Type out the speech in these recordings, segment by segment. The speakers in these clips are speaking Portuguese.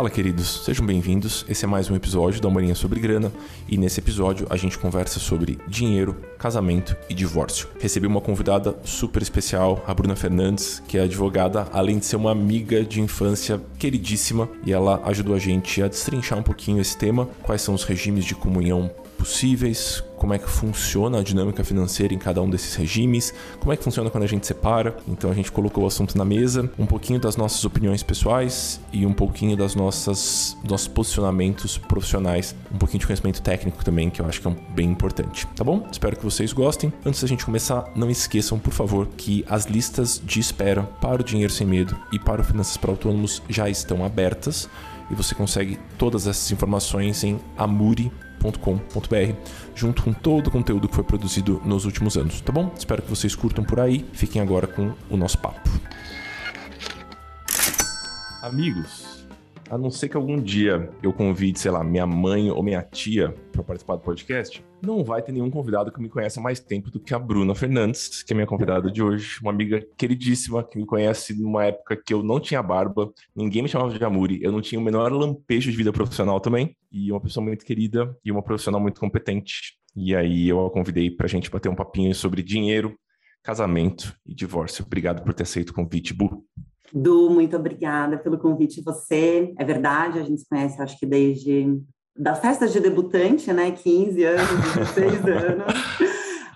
Fala, queridos, sejam bem-vindos. Esse é mais um episódio da Humorinha sobre Grana e nesse episódio a gente conversa sobre dinheiro, casamento e divórcio. Recebi uma convidada super especial, a Bruna Fernandes, que é advogada, além de ser uma amiga de infância queridíssima, e ela ajudou a gente a destrinchar um pouquinho esse tema, quais são os regimes de comunhão possíveis, como é que funciona a dinâmica financeira em cada um desses regimes, como é que funciona quando a gente separa. Então a gente colocou o assunto na mesa, um pouquinho das nossas opiniões pessoais e um pouquinho das nossas nossos posicionamentos profissionais, um pouquinho de conhecimento técnico também, que eu acho que é bem importante, tá bom? Espero que vocês gostem. Antes da gente começar, não esqueçam, por favor, que as listas de espera para o Dinheiro Sem Medo e para o Finanças para Autônomos já estão abertas e você consegue todas essas informações em amuri.com com.br junto com todo o conteúdo que foi produzido nos últimos anos, tá bom? Espero que vocês curtam por aí. Fiquem agora com o nosso papo. Amigos, a não ser que algum dia eu convide, sei lá, minha mãe ou minha tia para participar do podcast, não vai ter nenhum convidado que me conhece há mais tempo do que a Bruna Fernandes, que é minha convidada de hoje, uma amiga queridíssima que me conhece numa época que eu não tinha barba, ninguém me chamava de Amuri, eu não tinha o menor lampejo de vida profissional também, e uma pessoa muito querida e uma profissional muito competente. E aí eu a convidei para a gente bater um papinho sobre dinheiro, casamento e divórcio. Obrigado por ter aceito o convite, Bu. Du, muito obrigada pelo convite você. É verdade, a gente se conhece acho que desde das festas de debutante, né? 15 anos, 16 anos.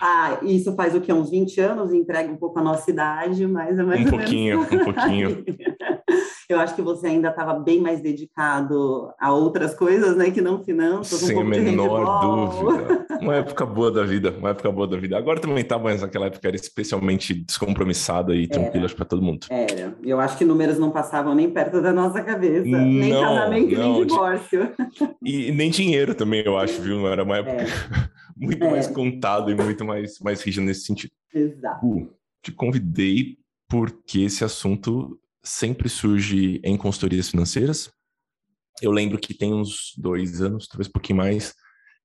Ah, isso faz o que? Uns 20 anos, entrega um pouco a nossa idade, mas é mais um pouquinho, um pouquinho. Eu acho que você ainda estava bem mais dedicado a outras coisas, né, que não finanças, Sem um pouco a menor dúvida. Uma época boa da vida, uma época boa da vida. Agora também tá, mas naquela época era especialmente descompromissada e tranquila para todo mundo. Era. Eu acho que números não passavam nem perto da nossa cabeça, não, nem casamento, não. nem divórcio. E nem dinheiro também, eu acho, viu? Era uma época é. muito é. mais contado e muito mais mais rígido nesse sentido. Exato. Uh, te convidei porque esse assunto sempre surge em consultorias financeiras. Eu lembro que tem uns dois anos, talvez um pouquinho mais,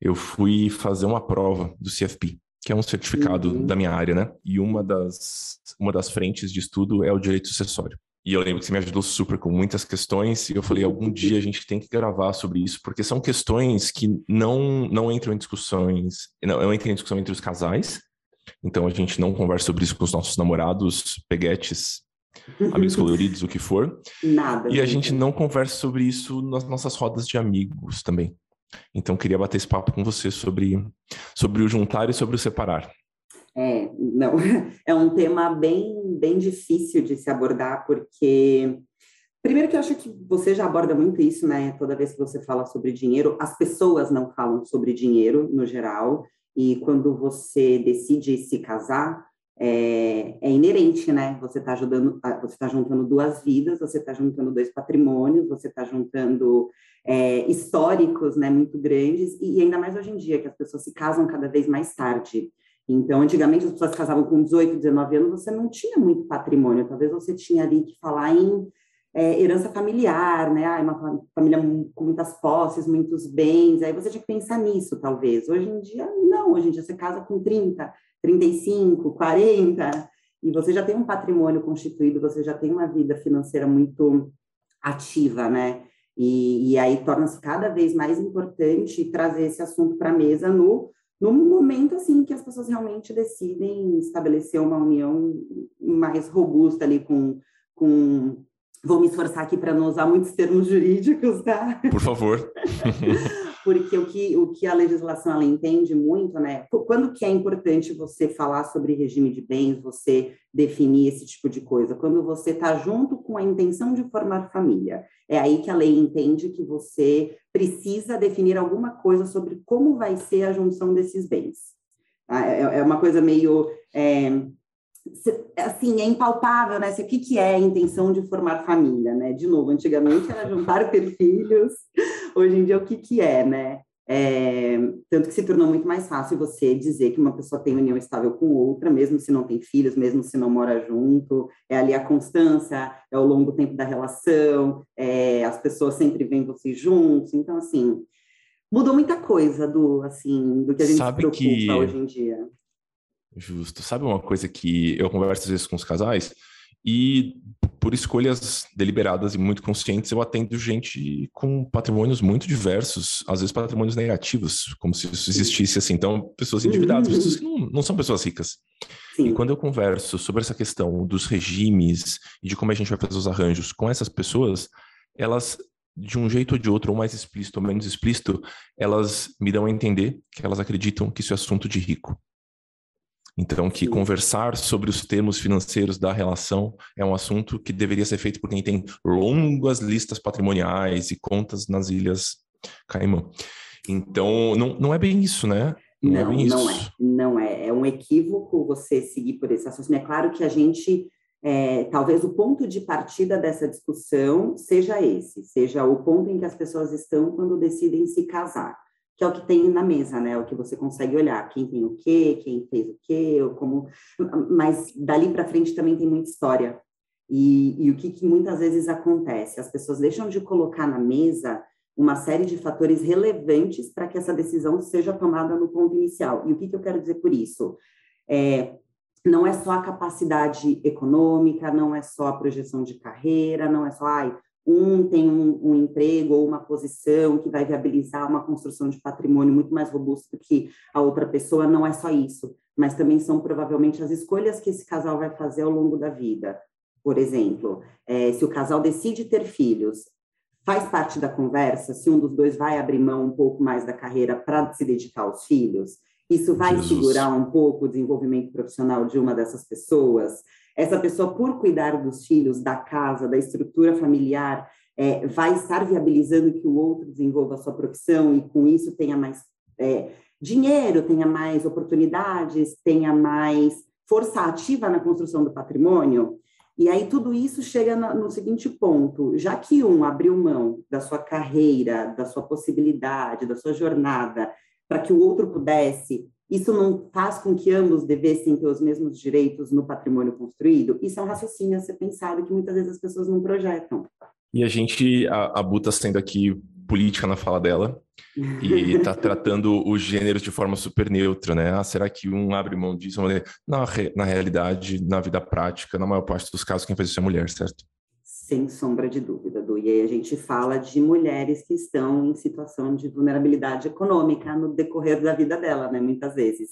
eu fui fazer uma prova do CFP, que é um certificado uhum. da minha área, né? E uma das, uma das frentes de estudo é o direito sucessório. E eu lembro que você me ajudou super com muitas questões, e eu falei, algum dia a gente tem que gravar sobre isso, porque são questões que não, não entram em discussões, não, não entram em discussão entre os casais, então a gente não conversa sobre isso com os nossos namorados, peguetes, amigos coloridos, o que for. Nada. E a gente não conversa sobre isso nas nossas rodas de amigos também. Então queria bater esse papo com você sobre, sobre o juntar e sobre o separar. É, não, é um tema bem, bem difícil de se abordar, porque Primeiro que eu acho que você já aborda muito isso, né? Toda vez que você fala sobre dinheiro, as pessoas não falam sobre dinheiro no geral, e quando você decide se casar, é, é inerente, né? Você está ajudando, você está juntando duas vidas, você está juntando dois patrimônios, você está juntando é, históricos, né? Muito grandes e, e ainda mais hoje em dia que as pessoas se casam cada vez mais tarde. Então, antigamente as pessoas casavam com 18, 19 anos, você não tinha muito patrimônio, talvez você tinha ali que falar em é, herança familiar, né? Ah, uma família com muitas posses, muitos bens, aí você tinha que pensar nisso, talvez. Hoje em dia, não, hoje em dia você casa com 30, 35, 40, e você já tem um patrimônio constituído, você já tem uma vida financeira muito ativa, né? E, e aí torna-se cada vez mais importante trazer esse assunto para a mesa no, no momento assim que as pessoas realmente decidem estabelecer uma união mais robusta ali com, com vou me esforçar aqui para não usar muitos termos jurídicos, tá? Por favor. porque o que, o que a legislação ela entende muito, né? Quando que é importante você falar sobre regime de bens, você definir esse tipo de coisa? Quando você está junto com a intenção de formar família. É aí que a lei entende que você precisa definir alguma coisa sobre como vai ser a junção desses bens. Tá? É, é uma coisa meio... É, assim, é impalpável, né? O que, que é a intenção de formar família, né? De novo, antigamente era juntar ter filhos, hoje em dia o que, que é, né? É, tanto que se tornou muito mais fácil você dizer que uma pessoa tem união estável com outra, mesmo se não tem filhos, mesmo se não mora junto, é ali a constância, é o longo tempo da relação, é, as pessoas sempre veem vocês juntos, então assim, mudou muita coisa do, assim, do que a gente Sabe se preocupa que... hoje em dia Justo. Sabe uma coisa que eu converso às vezes com os casais e por escolhas deliberadas e muito conscientes eu atendo gente com patrimônios muito diversos, às vezes patrimônios negativos, como se isso existisse assim. Então, pessoas endividadas, uhum. pessoas que não, não são pessoas ricas. Sim. E quando eu converso sobre essa questão dos regimes e de como a gente vai fazer os arranjos com essas pessoas, elas de um jeito ou de outro, ou mais explícito ou menos explícito, elas me dão a entender que elas acreditam que isso é assunto de rico. Então, que Sim. conversar sobre os termos financeiros da relação é um assunto que deveria ser feito por quem tem longas listas patrimoniais e contas nas Ilhas Caimã. Então, não, não é bem isso, né? Não, não, é, não é. Não é. É um equívoco você seguir por esse assunto. É claro que a gente, é, talvez o ponto de partida dessa discussão seja esse, seja o ponto em que as pessoas estão quando decidem se casar que é o que tem na mesa, né? O que você consegue olhar, quem tem o quê, quem fez o quê, como. Mas dali para frente também tem muita história. E, e o que, que, muitas vezes acontece? As pessoas deixam de colocar na mesa uma série de fatores relevantes para que essa decisão seja tomada no ponto inicial. E o que, que eu quero dizer por isso? É, não é só a capacidade econômica, não é só a projeção de carreira, não é só, ai, um tem um, um, emprego ou uma posição que vai viabilizar uma construção de patrimônio muito mais robusto que a outra pessoa, não é só isso, mas também são provavelmente as escolhas que esse casal vai fazer ao longo da vida. Por exemplo, é, se o casal decide ter filhos, faz parte da conversa se um dos dois vai abrir mão um pouco mais da carreira para se dedicar aos filhos? Isso vai Jesus. segurar um pouco o desenvolvimento profissional de uma dessas pessoas? Essa pessoa, por cuidar dos filhos, da casa, da estrutura familiar, é, vai estar viabilizando que o outro desenvolva a sua profissão e, com isso, tenha mais é, dinheiro, tenha mais oportunidades, tenha mais força ativa na construção do patrimônio. E aí tudo isso chega no, no seguinte ponto: já que um abriu mão da sua carreira, da sua possibilidade, da sua jornada, para que o outro pudesse isso não faz com que ambos devessem ter os mesmos direitos no patrimônio construído? Isso é um raciocínio a ser pensado que muitas vezes as pessoas não projetam. E a gente, a, a Bu está sendo aqui política na fala dela e está tratando os gêneros de forma super neutra, né? Ah, será que um abre mão disso? Na, na realidade, na vida prática, na maior parte dos casos, quem faz isso é mulher, certo? Sem sombra de dúvida. E a gente fala de mulheres que estão em situação de vulnerabilidade econômica no decorrer da vida dela, né? Muitas vezes.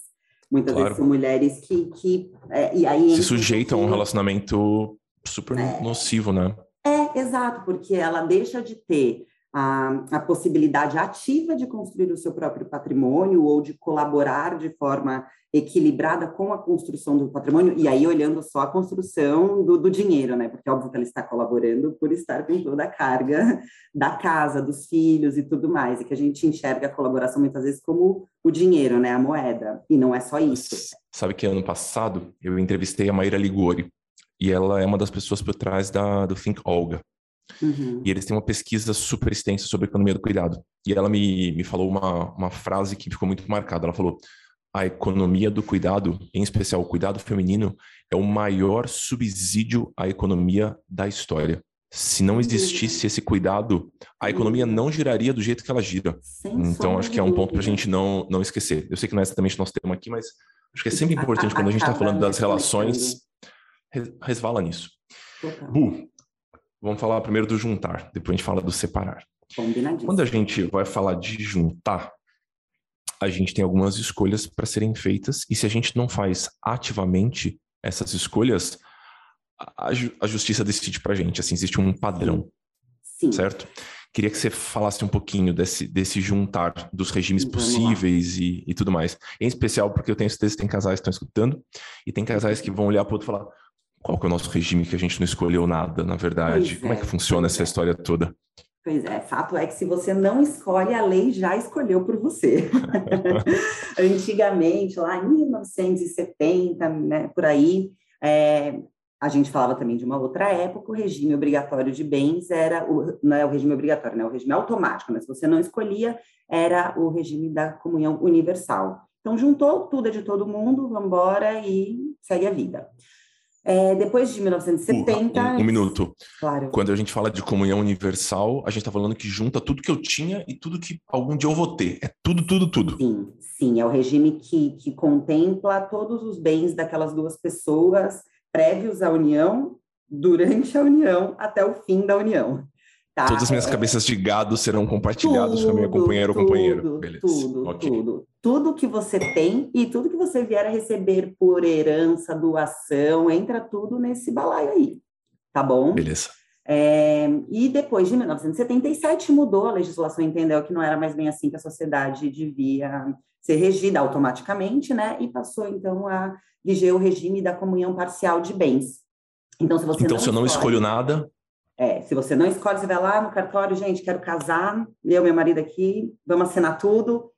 Muitas claro. vezes são mulheres que... que é, e aí Se sujeitam a um relacionamento super é, nocivo, né? É, exato, porque ela deixa de ter a, a, possibilidade ativa de construir o seu próprio patrimônio ou de colaborar de forma equilibrada com a construção do patrimônio, e aí olhando só a construção do, do dinheiro, né? Porque é óbvio que ela está colaborando por estar com toda a carga da casa, dos filhos e tudo mais, e que a gente enxerga a colaboração muitas vezes como o dinheiro, né? A moeda, e não é só isso. Sabe que ano passado eu entrevistei a Maíra Ligori, e ela é uma das pessoas por trás da, do Think Olga, Uhum. E eles têm uma pesquisa super extensa sobre a economia do cuidado. E ela me, me falou uma, uma frase que ficou muito marcada. Ela falou: a economia do cuidado, em especial o cuidado feminino, é o maior subsídio à economia da história. Se não existisse esse cuidado, a economia não giraria do jeito que ela gira. Então, acho que é um ponto para a gente não, não esquecer. Eu sei que não é exatamente nosso tema aqui, mas acho que é sempre importante quando a gente está falando das relações, resvala nisso. Bu, Vamos falar primeiro do juntar, depois a gente fala do separar. Quando a gente vai falar de juntar, a gente tem algumas escolhas para serem feitas, e se a gente não faz ativamente essas escolhas, a, a justiça decide para a gente. Assim, existe um padrão. Sim. Certo? Queria que você falasse um pouquinho desse, desse juntar dos regimes possíveis e, e, tudo mais. Em especial porque eu tenho certeza que tem casais que estão escutando e tem casais que vão olhar para o outro e falar: qual que é o nosso regime que a gente não escolheu nada, na verdade? Pois Como é, é que funciona essa é. história toda? Pois é, fato é que se você não escolhe, a lei já escolheu por você. Antigamente, lá em 1970, né, por aí, é, a gente falava também de uma outra época, o regime obrigatório de bens era, o, não é o regime obrigatório, né, o regime automático, mas se você não escolhia, era o regime da comunhão universal. Então, juntou tudo é de todo mundo, vamos embora e segue a vida. É, depois de 1970. Um, um, minuto. Claro. Quando a gente fala de comunhão universal, a gente está falando que junta tudo que eu tinha e tudo que algum dia eu vou ter. É tudo, tudo, tudo. Sim, sim. É o regime que, que contempla todos os bens daquelas duas pessoas prévios à união, durante a união, até o fim da união. Tá, Todas as minhas é... cabeças de gado serão compartilhadas tudo, com a minha companheira ou companheiro. Beleza. Tudo, okay. tudo. Tudo que você tem e tudo que você vier a receber por herança, doação, entra tudo nesse balaio aí. Tá bom? Beleza. É, e depois de 1977 mudou, a legislação entendeu que não era mais bem assim que a sociedade devia ser regida automaticamente, né? E passou então a viger o regime da comunhão parcial de bens. Então, se você então, não se eu não escolho nada, é, se você não escolhe, você vai lá no cartório, gente, quero casar, eu, meu marido aqui, vamos assinar tudo,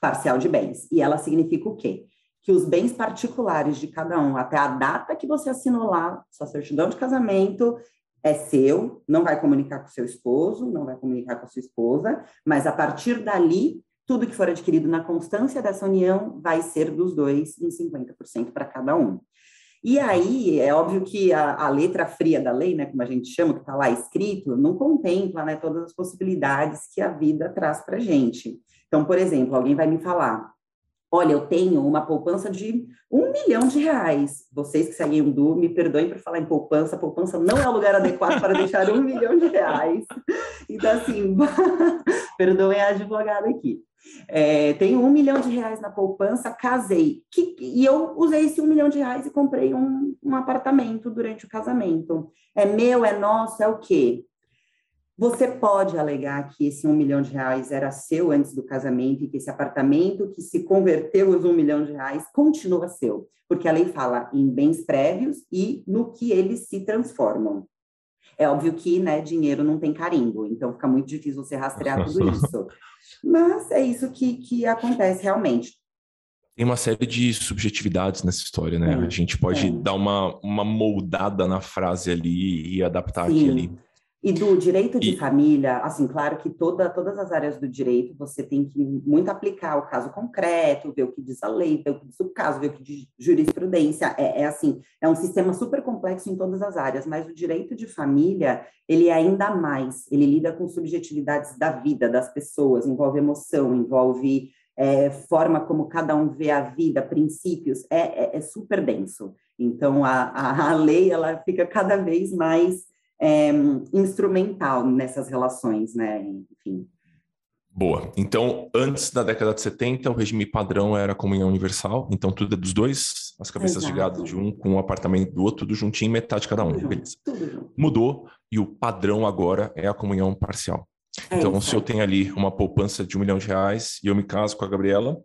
parcial de bens. E ela significa o quê? Que os bens particulares de cada um, até a data que você assinou lá, sua certidão de casamento, é seu, não vai comunicar com seu esposo, não vai comunicar com a sua esposa, mas a partir dali, tudo que for adquirido na constância dessa união vai ser dos dois em 50% para cada um. E aí, é óbvio que a, a, letra fria da lei, né, como a gente chama, que está lá escrito, não contempla né, todas as possibilidades que a vida traz para a gente. Então, por exemplo, alguém vai me falar, olha, eu tenho uma poupança de um milhão de reais. Vocês que seguem o Du, me perdoem por falar em poupança, poupança não é o lugar adequado para deixar um milhão de reais. Então, assim, perdoem a advogada aqui. É, tenho um milhão de reais na poupança, casei. Que, e eu usei esse um milhão de reais e comprei um, um apartamento durante o casamento. É meu, é nosso, é o quê? Você pode alegar que esse um milhão de reais era seu antes do casamento e que esse apartamento que se converteu os um milhão de reais continua seu, porque a lei fala em bens prévios e no que eles se transformam. É óbvio que né, dinheiro não tem carimbo, então fica muito difícil você rastrear tudo isso. Mas é isso que, que acontece realmente. Tem uma série de subjetividades nessa história, né? É, a gente pode é. dar uma, uma moldada na frase ali e adaptar Sim. aqui ali. E do direito de e... família, assim, claro que toda, todas as áreas do direito você tem que muito aplicar o caso concreto, ver o que diz a lei, ver o que diz o caso, ver o que diz jurisprudência. É, é assim, é um sistema super complexo em todas as áreas, mas o direito de família, ele é ainda mais, ele lida com subjetividades da vida, das pessoas, envolve emoção, envolve é, forma como cada um vê a vida, princípios, é, é, é super denso. Então, a, a, a lei, ela fica cada vez mais é, instrumental nessas relações, né? Enfim. Boa. Então, antes da década de 70, o regime padrão era a comunhão universal, então tudo é dos dois, as cabeças Exato. de gado de um com o apartamento do outro, tudo juntinho, metade cada um. Tudo beleza. Junto, Mudou e o padrão agora é a comunhão parcial. É então, isso. se eu tenho ali uma poupança de um milhão de reais e eu me caso com a Gabriela,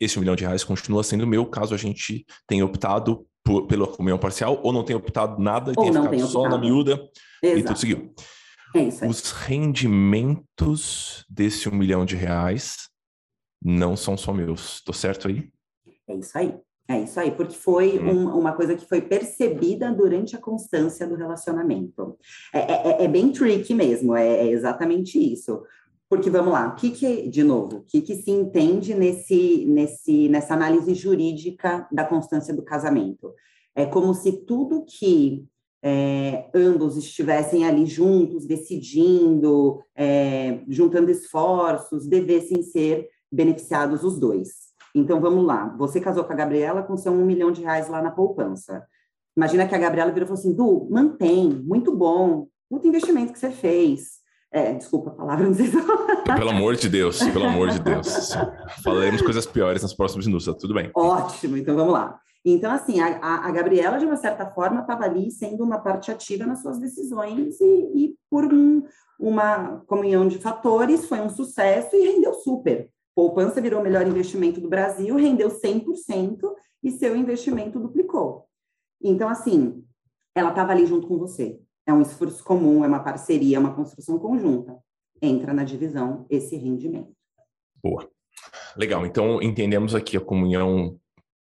esse um milhão de reais continua sendo meu, caso a gente tenha optado por, pela comunhão parcial, ou não tenha optado nada e tenha ficado só na miúda Exato. e tudo seguiu. É isso Os rendimentos desse um milhão de reais não são só meus. Tô certo aí? É isso aí. É isso aí, porque foi hum. um, uma coisa que foi percebida durante a constância do relacionamento. É, é, é, é bem tricky mesmo, é, é, exatamente isso. Porque vamos lá, o que, que de novo, o que, que se entende nesse, nesse, nessa análise jurídica da constância do casamento? É como se tudo que é, ambos estivessem ali juntos, decidindo, é, juntando esforços, devessem ser beneficiados os dois. Então, vamos lá. Você casou com a Gabriela com seu um milhão de reais lá na poupança. Imagina que a Gabriela virou e falou assim, Du, mantém, muito bom, muito investimento que você fez. É, desculpa a palavra, não sei se... Pelo amor de Deus, pelo amor de Deus. Falaremos coisas piores nas próximas minutos, tá tudo bem. Ótimo, então vamos lá. Então, assim, a, a Gabriela, de uma certa forma, estava ali sendo uma parte ativa nas suas decisões e, e por um, uma comunhão de fatores, foi um sucesso e rendeu super. Poupança virou o melhor investimento do Brasil, rendeu 100% e seu investimento duplicou. Então, assim, ela estava ali junto com você. É um esforço comum, é uma parceria, é uma construção conjunta. Entra na divisão esse rendimento. Boa. Legal. Então, entendemos aqui a comunhão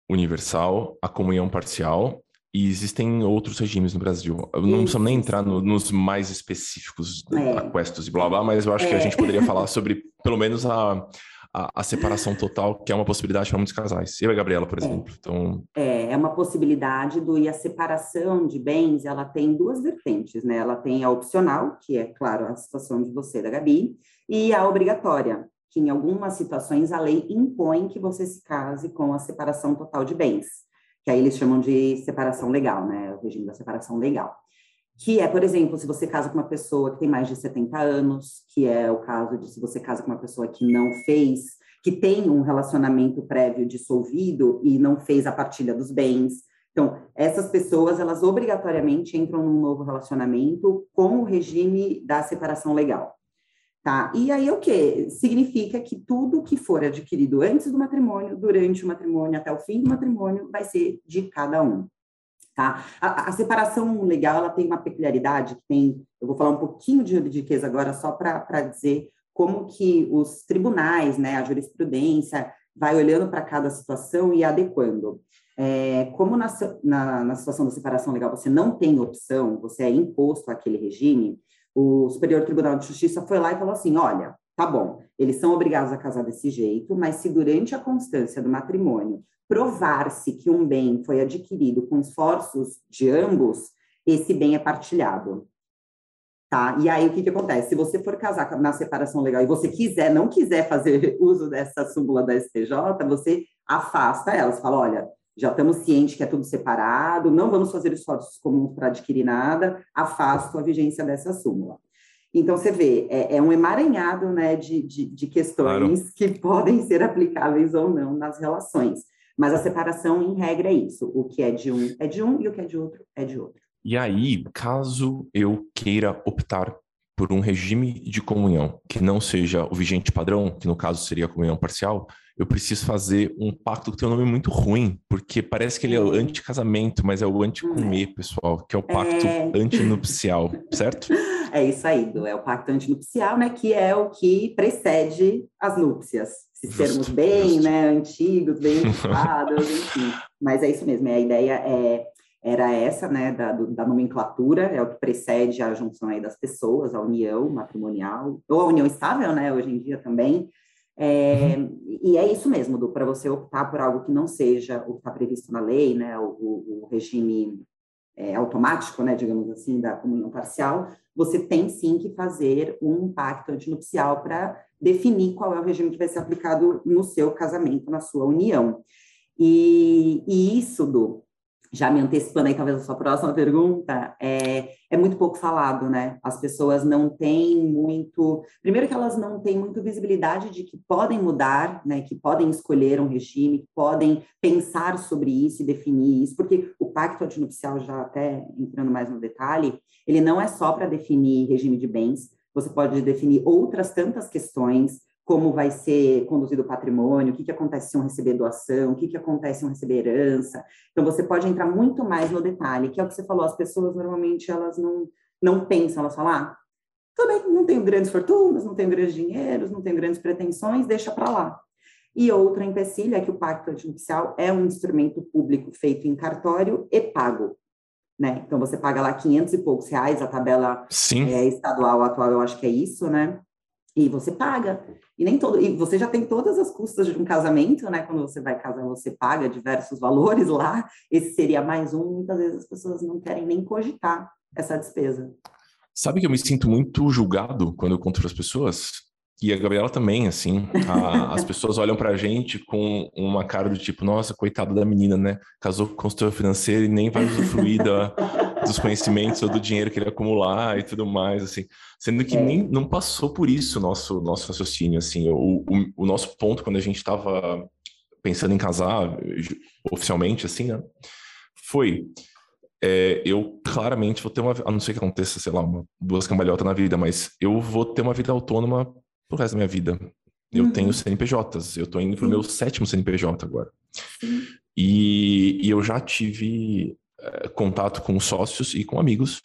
universal, a comunhão parcial, e existem outros regimes no Brasil. Eu não precisamos nem entrar no, nos mais específicos, é. aquestos e blá blá, mas eu acho é. que a é. gente poderia falar sobre, pelo menos, a, a, a, separação total, que é uma possibilidade para muitos casais. Eu e a Gabriela, por é. exemplo. Então... É, é uma possibilidade do e a separação de bens, ela tem duas vertentes, né? Ela tem a opcional, que é, claro, a situação de você da Gabi, e a obrigatória, que em algumas situações a lei impõe que você se case com a separação total de bens, que aí eles chamam de separação legal, né? O regime da separação legal que é, por exemplo, se você casa com uma pessoa que tem mais de 70 anos, que é o caso de se você casa com uma pessoa que não fez, que tem um relacionamento prévio dissolvido e não fez a partilha dos bens. Então, essas pessoas, elas obrigatoriamente entram num novo relacionamento com o regime da separação legal. Tá? E aí o que? Significa que tudo que for adquirido antes do matrimônio, durante o matrimônio, até o fim do matrimônio, vai ser de cada um. Tá? A, a, separação legal ela tem uma peculiaridade que tem, eu vou falar um pouquinho de juridiqueza agora só para dizer como que os tribunais, né, a jurisprudência vai olhando para cada situação e adequando. É, como na, na, na, situação da separação legal você não tem opção, você é imposto àquele regime, o Superior Tribunal de Justiça foi lá e falou assim, olha, tá bom, eles são obrigados a casar desse jeito, mas se durante a constância do matrimônio provar-se que um bem foi adquirido com esforços de ambos, esse bem é partilhado. Tá? E aí o que, que acontece? Se você for casar na separação legal e você quiser, não quiser fazer uso dessa súmula da STJ, você afasta ela. Você fala: olha, já estamos cientes que é tudo separado, não vamos fazer esforços comuns para adquirir nada, afasto a vigência dessa súmula. Então, você vê, é, é um emaranhado né, de, de, de questões claro. que podem ser aplicáveis ou não nas relações. Mas a separação, em regra, é isso. O que é de um é de um e o que é de outro é de outro. E aí, caso eu queira optar por um regime de comunhão que não seja o vigente padrão, que no caso seria a comunhão parcial, eu preciso fazer um pacto que tem um nome muito ruim, porque parece que ele é o anti-casamento, mas é o anti-comer, é. pessoal, que é o pacto é... antinupcial, certo? É isso aí, é o pacto antinupcial, né, que é o que precede as núpcias. Se termos bem, justo. né, antigos, bem antiquados, enfim. Mas é isso mesmo, a ideia é era essa, né, da, da, nomenclatura, é o que precede a junção aí das pessoas, a união matrimonial, ou a união estável, né, hoje em dia também, é, uhum. E é isso mesmo, para você optar por algo que não seja o que está previsto na lei, né, o, o, regime é, automático, né, digamos assim, da comunhão parcial, você tem sim que fazer um pacto antinupcial para definir qual é o regime que vai ser aplicado no seu casamento, na sua união. E, e isso, do já me antecipando aí talvez a sua próxima pergunta, é, é muito pouco falado, né? As pessoas não têm muito. Primeiro, que elas não têm muito visibilidade de que podem mudar, né? Que podem escolher um regime, que podem pensar sobre isso e definir isso, porque o pacto antinupcial, já até entrando mais no detalhe, ele não é só para definir regime de bens, você pode definir outras tantas questões como vai ser conduzido o patrimônio, o que, que acontece se um receber doação, o que, que acontece se um receber herança. Então, você pode entrar muito mais no detalhe, que é o que você falou, as pessoas normalmente elas não, não pensam, elas falam, ah, tudo bem, não tenho grandes fortunas, não tenho grandes dinheiros, não tenho grandes pretensões, deixa para lá. E outra empecilho é que o pacto antinupcial é um instrumento público feito em cartório e pago. Né? Então, você paga lá 500 e poucos reais, a tabela é, estadual atual, eu acho que é isso, né? E você paga. E nem todo, e você já tem todas as custas de um casamento, né? Quando você vai casar, você paga diversos valores lá. Esse seria mais um. Muitas vezes as pessoas não querem nem cogitar essa despesa. Sabe que eu me sinto muito julgado quando eu conto para as pessoas? E a Gabriela também, assim. A, as pessoas olham pra gente com uma cara do tipo, nossa, coitada da menina, né? Casou com consultor financeiro e nem vai usufruir da, dos conhecimentos ou do dinheiro que ele acumular e tudo mais, assim. Sendo que é. nem não passou por isso o nosso, nosso raciocínio, assim. O, o, o nosso ponto quando a gente estava pensando em casar oficialmente, assim, né? Foi é, eu claramente vou ter uma. A não ser que aconteça, sei lá, uma, duas cambalhotas na vida, mas eu vou ter uma vida autônoma pro resto da minha vida. Eu uhum. tenho CNPJs, eu tô indo pro Sim. meu sétimo CNPJ agora. E, e, eu já tive contato com sócios e com amigos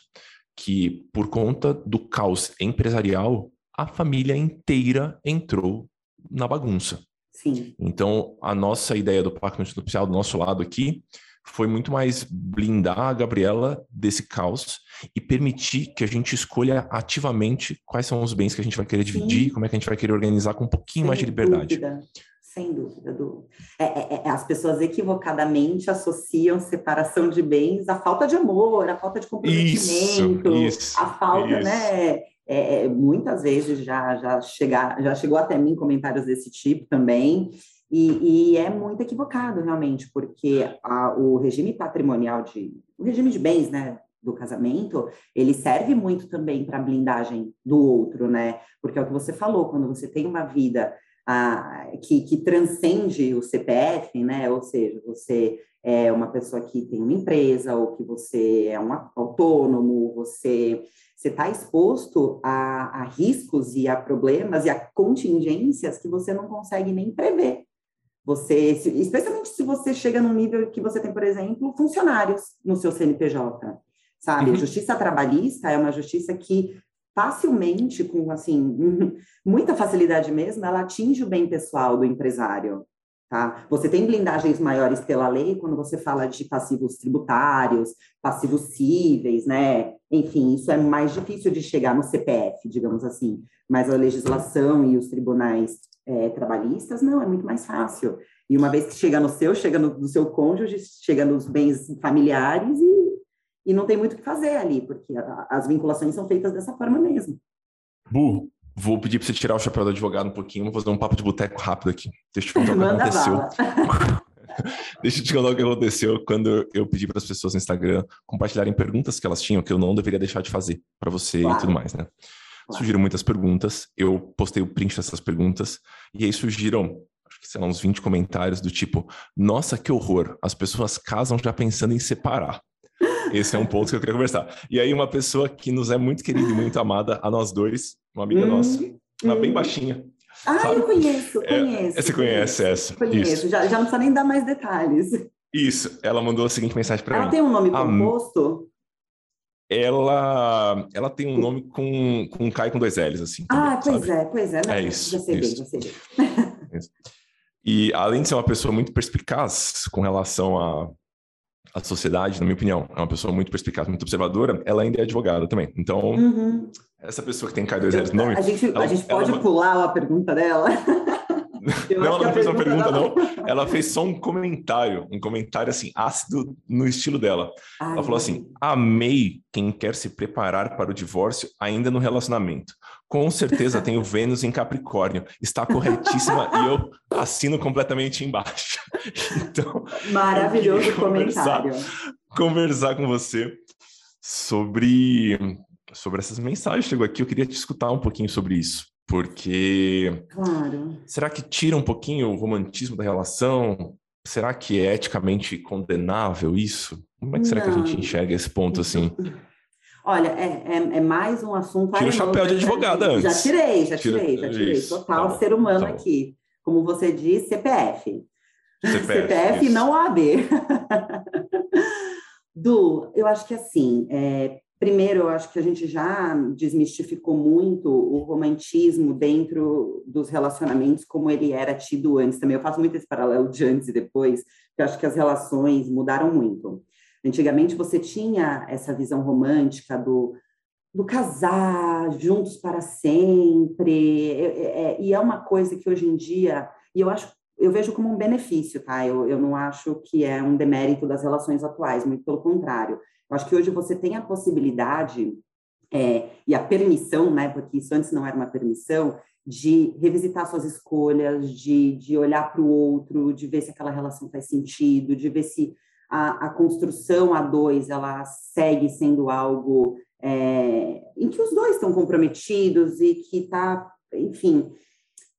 que, por conta do caos empresarial, a família inteira entrou na bagunça. Sim. Então, a nossa ideia do pacto nupcial do nosso lado aqui foi muito mais blindar a Gabriela desse caos e permitir que a gente escolha ativamente quais são os bens que a gente vai querer dividir, Sim. como é que a gente vai querer organizar com um pouquinho Sem mais de liberdade. Dúvida. Sem dúvida, Du. É, é, é, as pessoas equivocadamente associam separação de bens à falta de amor, à falta de comprometimento, isso, isso, a falta, isso. né? É, é, muitas vezes já, já, chegar, já chegou até mim comentários desse tipo também, e, e é muito equivocado, realmente, porque a, o regime patrimonial de. o regime de bens, né? do casamento, ele serve muito também para a blindagem do outro, né? Porque é o que você falou, quando você tem uma vida ah, que, que transcende o CPF, né? Ou seja, você é uma pessoa que tem uma empresa ou que você é um autônomo, você você está exposto a, a, riscos e a problemas e a contingências que você não consegue nem prever. Você, especialmente se você chega num nível que você tem, por exemplo, funcionários no seu CNPJ, sabe? Uhum. A justiça trabalhista é uma justiça que facilmente, com assim, muita facilidade mesmo, ela atinge o bem pessoal do empresário. Tá? Você tem blindagens maiores pela lei quando você fala de passivos tributários, passivos cíveis, né? Enfim, isso é mais difícil de chegar no CPF, digamos assim. Mas a legislação e os tribunais é, trabalhistas, não, é muito mais fácil. E uma vez que chega no seu, chega no, no seu cônjuge, chega nos bens familiares e, e não tem muito o que fazer ali, porque a, as vinculações são feitas dessa forma mesmo. Burro. Vou pedir para você tirar o chapéu do advogado um pouquinho, vou fazer um papo de boteco rápido aqui. Deixa eu te contar o que aconteceu. Deixa eu te contar o que aconteceu quando eu pedi para as pessoas no Instagram compartilharem perguntas que elas tinham que eu não deveria deixar de fazer para você claro. e tudo mais, né? Claro. Surgiram muitas perguntas, eu postei o print dessas perguntas e aí surgiram acho que sei lá, uns 20 comentários do tipo: Nossa, que horror! As pessoas casam já pensando em separar. Esse é um ponto que eu queria conversar. E aí, uma pessoa que nos é muito querida e muito amada a nós dois, uma amiga hum, nossa, uma hum. bem baixinha. Ah, sabe? eu conheço, conheço. É, você conhece essa? Conheço, já, já não precisa nem dar mais detalhes. Isso, ela mandou a seguinte mensagem para mim. Ela tem um nome composto? Ela, ela tem um nome com, com K com dois L's, assim. Ah, também, pois sabe? é, pois é. É isso. Já sei isso. bem, já sei bem. E além de ser uma pessoa muito perspicaz com relação a a sociedade, na minha opinião, é uma pessoa muito perspicaz, muito observadora, ela ainda é advogada também. Então, uhum. essa pessoa que tem K2L no nome... A gente, ela, a gente pode ela... pular a pergunta dela? não, ela não fez uma pergunta, não. Ela fez só um comentário, um comentário assim, ácido no estilo dela. Ai, ela falou assim: amei quem quer se preparar para o divórcio ainda no relacionamento. Com certeza tenho Vênus em Capricórnio. Está corretíssima e eu assino completamente embaixo. Então, maravilhoso comentário. Conversar com você sobre sobre essas mensagens chegou aqui. Eu queria te escutar um pouquinho sobre isso, porque claro. será que tira um pouquinho o romantismo da relação? Será que é eticamente condenável isso? Como é que será Não. que a gente enxerga esse ponto assim? Olha, é, é, é, mais um assunto. Tira o chapéu de advogada antes. Já tirei, já tirei, já tirei. Isso. Total tá ser humano tá aqui. Como você diz, CPF. CPF, CPF não AB. Du, eu acho que assim, é, primeiro, eu acho que a gente já desmistificou muito o romantismo dentro dos relacionamentos como ele era tido antes também. Eu faço muito esse paralelo de antes e depois, porque eu acho que as relações mudaram muito. Antigamente você tinha essa visão romântica do, do casar juntos para sempre, é, é, é, e é uma coisa que hoje em dia, e eu acho, eu vejo como um benefício, tá? Eu, eu não acho que é um demérito das relações atuais, muito pelo contrário. Eu acho que hoje você tem a possibilidade é, e a permissão, né? Porque isso antes não era uma permissão, de revisitar suas escolhas, de, de olhar para o outro, de ver se aquela relação faz sentido, de ver se a, a construção a dois ela segue sendo algo é, em que os dois estão comprometidos e que está, enfim,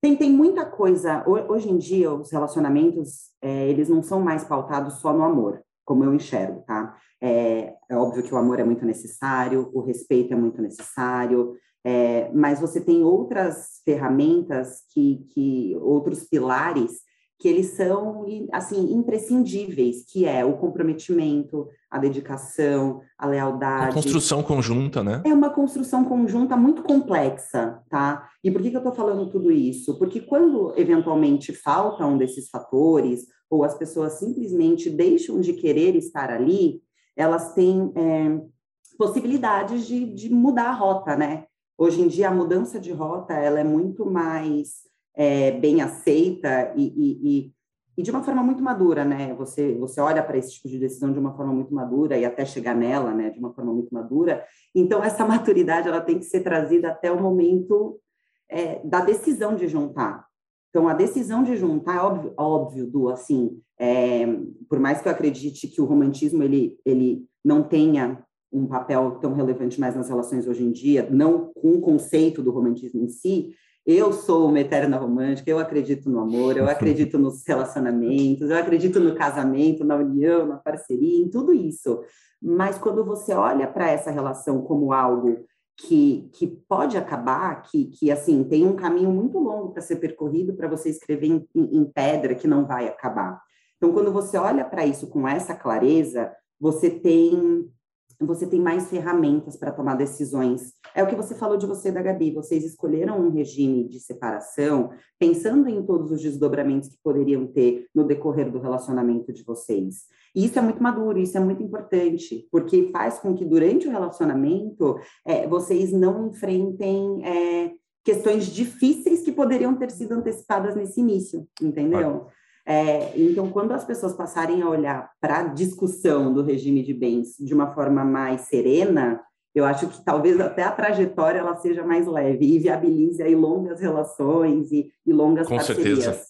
tem, tem muita coisa. Hoje em dia, os relacionamentos, é, eles não são mais pautados só no amor, como eu enxergo, tá? É, é óbvio que o amor é muito necessário, o respeito é muito necessário, é, mas você tem outras ferramentas que, que outros pilares que eles são assim imprescindíveis, que é o comprometimento, a dedicação, a lealdade. A construção conjunta, né? É uma construção conjunta muito complexa, tá? E por que, que eu estou falando tudo isso? Porque quando eventualmente falta um desses fatores, ou as pessoas simplesmente deixam de querer estar ali, elas têm é, possibilidades de, de mudar a rota, né? Hoje em dia, a mudança de rota ela é muito mais é, bem aceita e, e, e, e, de uma forma muito madura, né? Você, você olha para esse tipo de decisão de uma forma muito madura e até chegar nela, né? De uma forma muito madura. Então, essa maturidade ela tem que ser trazida até o momento é, da decisão de juntar. Então, a decisão de juntar, é óbvio, óbvio do assim, é, por mais que eu acredite que o romantismo ele, ele não tenha um papel tão relevante mais nas relações hoje em dia, não com o conceito do romantismo em si, eu sou uma eterna romântica, eu acredito no amor, eu acredito nos relacionamentos, eu acredito no casamento, na união, na parceria, em tudo isso. Mas quando você olha para essa relação como algo que, que pode acabar, que, que assim tem um caminho muito longo para ser percorrido para você escrever em, em, pedra que não vai acabar. Então, quando você olha para isso com essa clareza, você tem você tem mais ferramentas para tomar decisões. É o que você falou de você da Gabi, vocês escolheram um regime de separação pensando em todos os desdobramentos que poderiam ter no decorrer do relacionamento de vocês. E isso é muito maduro, isso é muito importante, porque faz com que durante o relacionamento é, vocês não enfrentem é, questões difíceis que poderiam ter sido antecipadas nesse início, entendeu? É, então, quando as pessoas passarem a olhar para a discussão do regime de bens de uma forma mais serena, eu acho que talvez até a trajetória ela seja mais leve e viabilize aí longas relações e, e longas Com parcerias. certeza.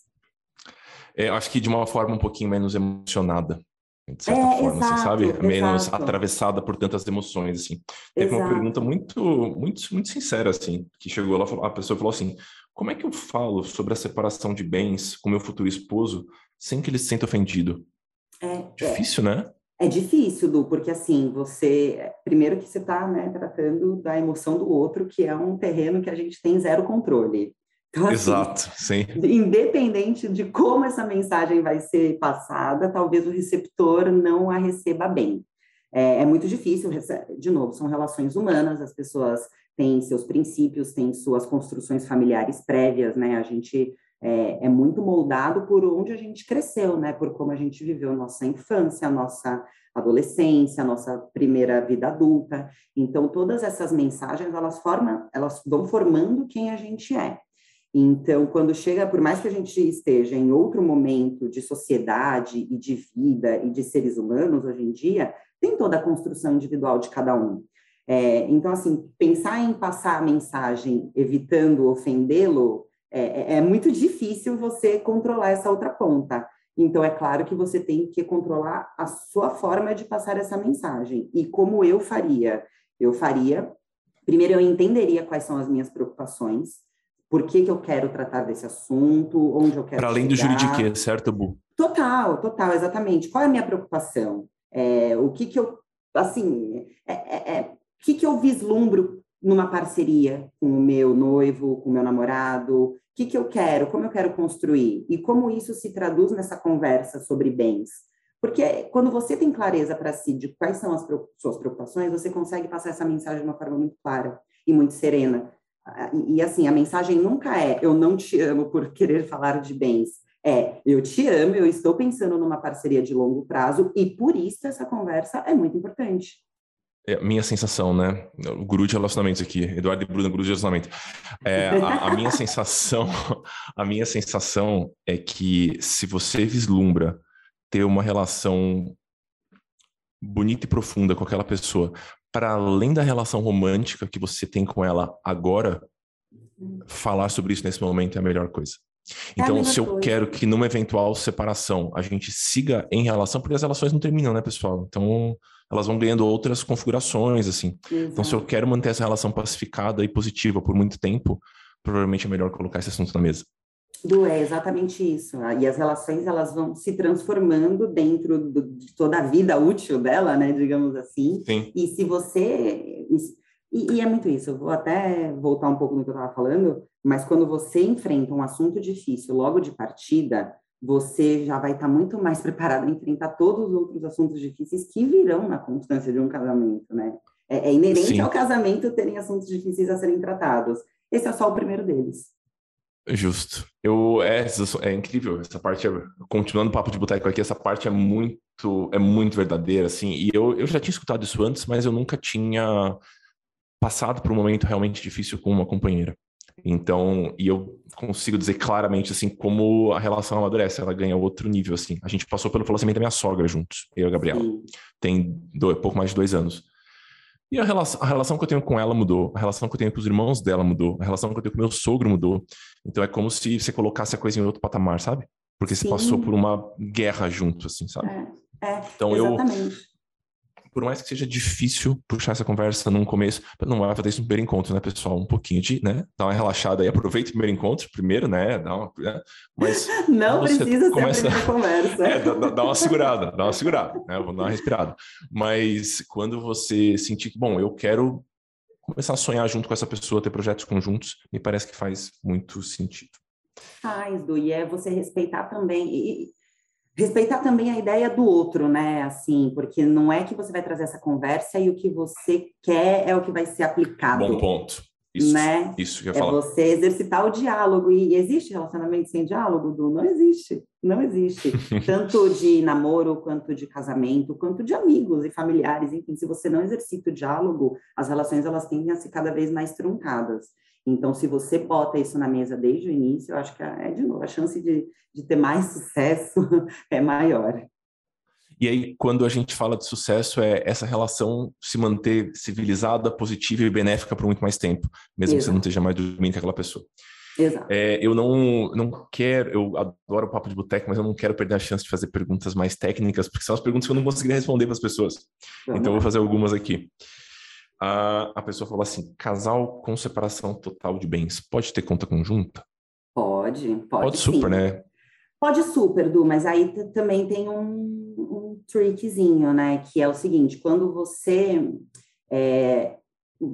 É, acho que de uma forma um pouquinho menos emocionada, de certa é, forma, exato, você sabe? Exato. Menos atravessada por tantas emoções, assim. Teve exato. uma pergunta muito, muito, muito sincera, assim, que chegou, falou, a pessoa falou assim, como é que eu falo sobre a separação de bens com meu futuro esposo sem que ele se sinta ofendido? É, difícil, é, né? É difícil, Du, porque assim, você. Primeiro que você está né, tratando da emoção do outro, que é um terreno que a gente tem zero controle. Então, assim, Exato, sim. Independente de como essa mensagem vai ser passada, talvez o receptor não a receba bem. É, é muito difícil, de novo, são relações humanas, as pessoas tem seus princípios, tem suas construções familiares prévias, né? A gente é, é, muito moldado por onde a gente cresceu, né? Por como a gente viveu nossa infância, nossa adolescência, nossa primeira vida adulta. Então, todas essas mensagens, elas formam, elas vão formando quem a gente é. Então, quando chega, por mais que a gente esteja em outro momento de sociedade e de vida e de seres humanos hoje em dia, tem toda a construção individual de cada um. É, então, assim, pensar em passar a mensagem evitando ofendê-lo é, é, é, muito difícil você controlar essa outra ponta. Então, é claro que você tem que controlar a sua forma de passar essa mensagem. E como eu faria? Eu faria, primeiro, eu entenderia quais são as minhas preocupações, por que, que eu quero tratar desse assunto, onde eu quero. Para além chegar. do juridiquês, certo, Bu? Total, total, exatamente. Qual é a minha preocupação? É, o que, que eu. Assim, é, é, é que, que eu vislumbro numa parceria com o meu noivo, com o meu namorado? O que, que eu quero? Como eu quero construir? E como isso se traduz nessa conversa sobre bens? Porque quando você tem clareza para si de quais são as suas preocupações, você consegue passar essa mensagem de uma forma muito clara e muito serena. E, e assim, a mensagem nunca é eu não te amo por querer falar de bens. É, eu te amo, eu estou pensando numa parceria de longo prazo e por isso essa conversa é muito importante. É, minha sensação, né? O guru de relacionamentos aqui, Eduardo e Bruno, guru de relacionamento. É, a, a, minha sensação, a minha sensação é que se você vislumbra ter uma relação bonita e profunda com aquela pessoa, para além da relação romântica que você tem com ela agora, falar sobre isso nesse momento é a melhor coisa. É então, é se eu coisa. quero que numa eventual separação a gente siga em relação, porque as relações não terminam, né, pessoal? Então, elas vão ganhando outras configurações, assim. Exato. Então, se eu quero manter essa relação pacificada e positiva por muito tempo, provavelmente é melhor colocar esse assunto na mesa. Du, é exatamente isso. E as relações elas vão se transformando dentro do, de toda a vida útil dela, né, digamos assim. Sim. E se você e, e, é muito isso. Eu vou até voltar um pouco no que eu estava falando, mas quando você enfrenta um assunto difícil logo de partida, você já vai estar muito mais preparado a enfrentar todos os outros assuntos difíceis que virão na constância de um casamento, né? É, é inerente Sim. ao casamento terem assuntos difíceis a serem tratados. Esse é só o primeiro deles. Justo. Eu é, é incrível essa parte. É, continuando o papo de boteco aqui, essa parte é muito é muito verdadeira, assim. E eu, eu já tinha escutado isso antes, mas eu nunca tinha passado por um momento realmente difícil com uma companheira. Então, e eu consigo dizer claramente assim como a relação amadurece, ela ganha outro nível assim. A gente passou pelo falecimento da minha sogra juntos, eu e a Gabriela. Sim. Tem dois, pouco mais de dois anos. E a relação, a relação que eu tenho com ela mudou, a relação que eu tenho com os irmãos dela mudou, a relação que eu tenho com meu sogro mudou. Então é como se você colocasse a coisa em outro patamar, sabe? Porque Sim. você passou por uma guerra junto, assim, sabe? É, é então exatamente. eu por mais que seja difícil puxar essa conversa num começo, não vai fazer isso no primeiro encontro, né, pessoal? Um pouquinho de, né? Dá uma relaxada aí, aproveita o primeiro encontro primeiro, né? Dá uma, né? Mas não precisa começa... ser a primeira conversa. É, dá, dá, uma segurada, dá uma segurada, né? Vou dar uma respirada. Mas quando você sentir que, bom, eu quero começar a sonhar junto com essa pessoa, ter projetos conjuntos, me parece que faz muito sentido. Faz, Du, e é você respeitar também. E, respeitar também a ideia do outro, né? Assim, porque não é que você vai trazer essa conversa e o que você quer é o que vai ser aplicado. Bom ponto. Isso, né? isso que eu ia é falar. você exercitar o diálogo. E existe relacionamento sem diálogo, Du? Não existe. Não existe. Tanto de namoro, quanto de casamento, quanto de amigos e familiares. Enfim, se você não exercita o diálogo, as relações elas tendem a ser cada vez mais truncadas. Então, se você bota isso na mesa desde o início, eu acho que é, de novo, a chance de, de ter mais sucesso é maior. E aí, quando a gente fala de sucesso, é essa relação se manter civilizada, positiva e benéfica por muito mais tempo, mesmo Exato. que você não esteja mais dormindo com aquela pessoa. Exato. É, eu não, não quero, eu adoro o papo de boteco, mas eu não quero perder a chance de fazer perguntas mais técnicas, porque são as perguntas que eu não conseguiria responder para as pessoas. Então, eu vou fazer algumas aqui a, a pessoa falou assim: casal com separação total de bens pode ter conta conjunta? Pode, pode. Pode super, sim. né? Pode super, Du, mas aí também tem um, um trickzinho, né? Que é o seguinte: quando você. É,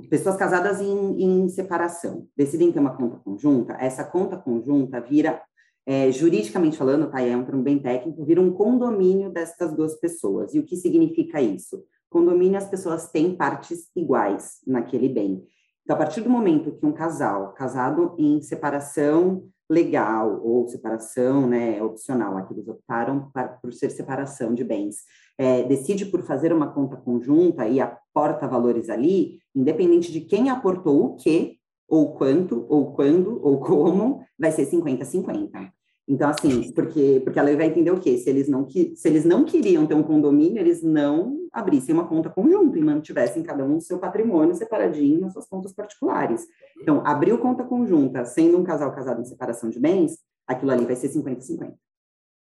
pessoas casadas em, em, separação decidem ter uma conta conjunta, essa conta conjunta vira, é, juridicamente falando, tá? É um termo bem técnico, vira um condomínio destas duas pessoas. E o que significa isso? Condomínio, as pessoas têm partes iguais naquele bem. Então, a partir do momento que um casal casado em separação legal ou separação né, opcional, aqui eles optaram para, por ser separação de bens, é, decide por fazer uma conta conjunta e aporta valores ali, independente de quem aportou o que, ou quanto, ou quando, ou como, vai ser 50-50. Então, assim, porque, porque ela vai entender o quê? Se eles, não, se eles não queriam ter um condomínio, eles não abrissem uma conta conjunta e mantivessem cada um o seu patrimônio separadinho nas suas contas particulares. Então, abriu conta conjunta, sendo um casal casado em separação de bens, aquilo ali vai ser 50-50.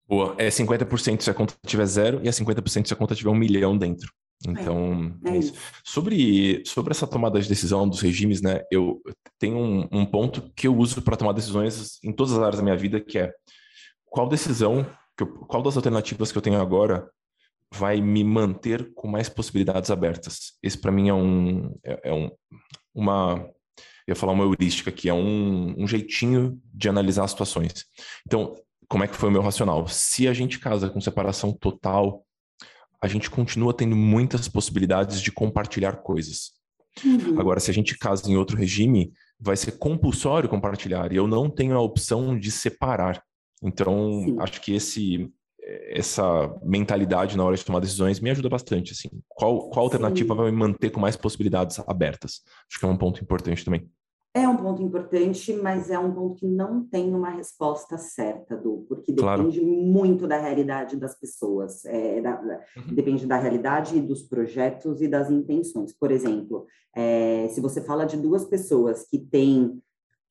Boa, é 50% se a conta tiver zero e é 50% se a conta tiver um milhão dentro. Então, é, é, é isso. Sobre, sobre essa tomada de decisão dos regimes, né? Eu tenho um, um ponto que eu uso para tomar decisões em todas as áreas da minha vida, que é qual decisão, eu, qual das alternativas que eu tenho agora vai me manter com mais possibilidades abertas. Esse para mim é um, é, é, um, uma, eu ia falar uma heurística aqui, é um, um jeitinho de analisar as situações. Então, como é que foi o meu racional? Se a gente casa com separação total a gente continua tendo muitas possibilidades de compartilhar coisas. Uhum. Agora, se a gente casa em outro regime, vai ser compulsório compartilhar e eu não tenho a opção de separar. Então, Sim. acho que esse essa mentalidade na hora de tomar decisões me ajuda bastante. Assim, qual, qual alternativa Sim. vai me manter com mais possibilidades abertas? Acho que é um ponto importante também. É um ponto importante, mas é um ponto que não tem uma resposta certa, do porque depende claro. muito da realidade das pessoas, é, da, uhum. depende da realidade dos projetos e das intenções. Por exemplo, é, se você fala de duas pessoas que têm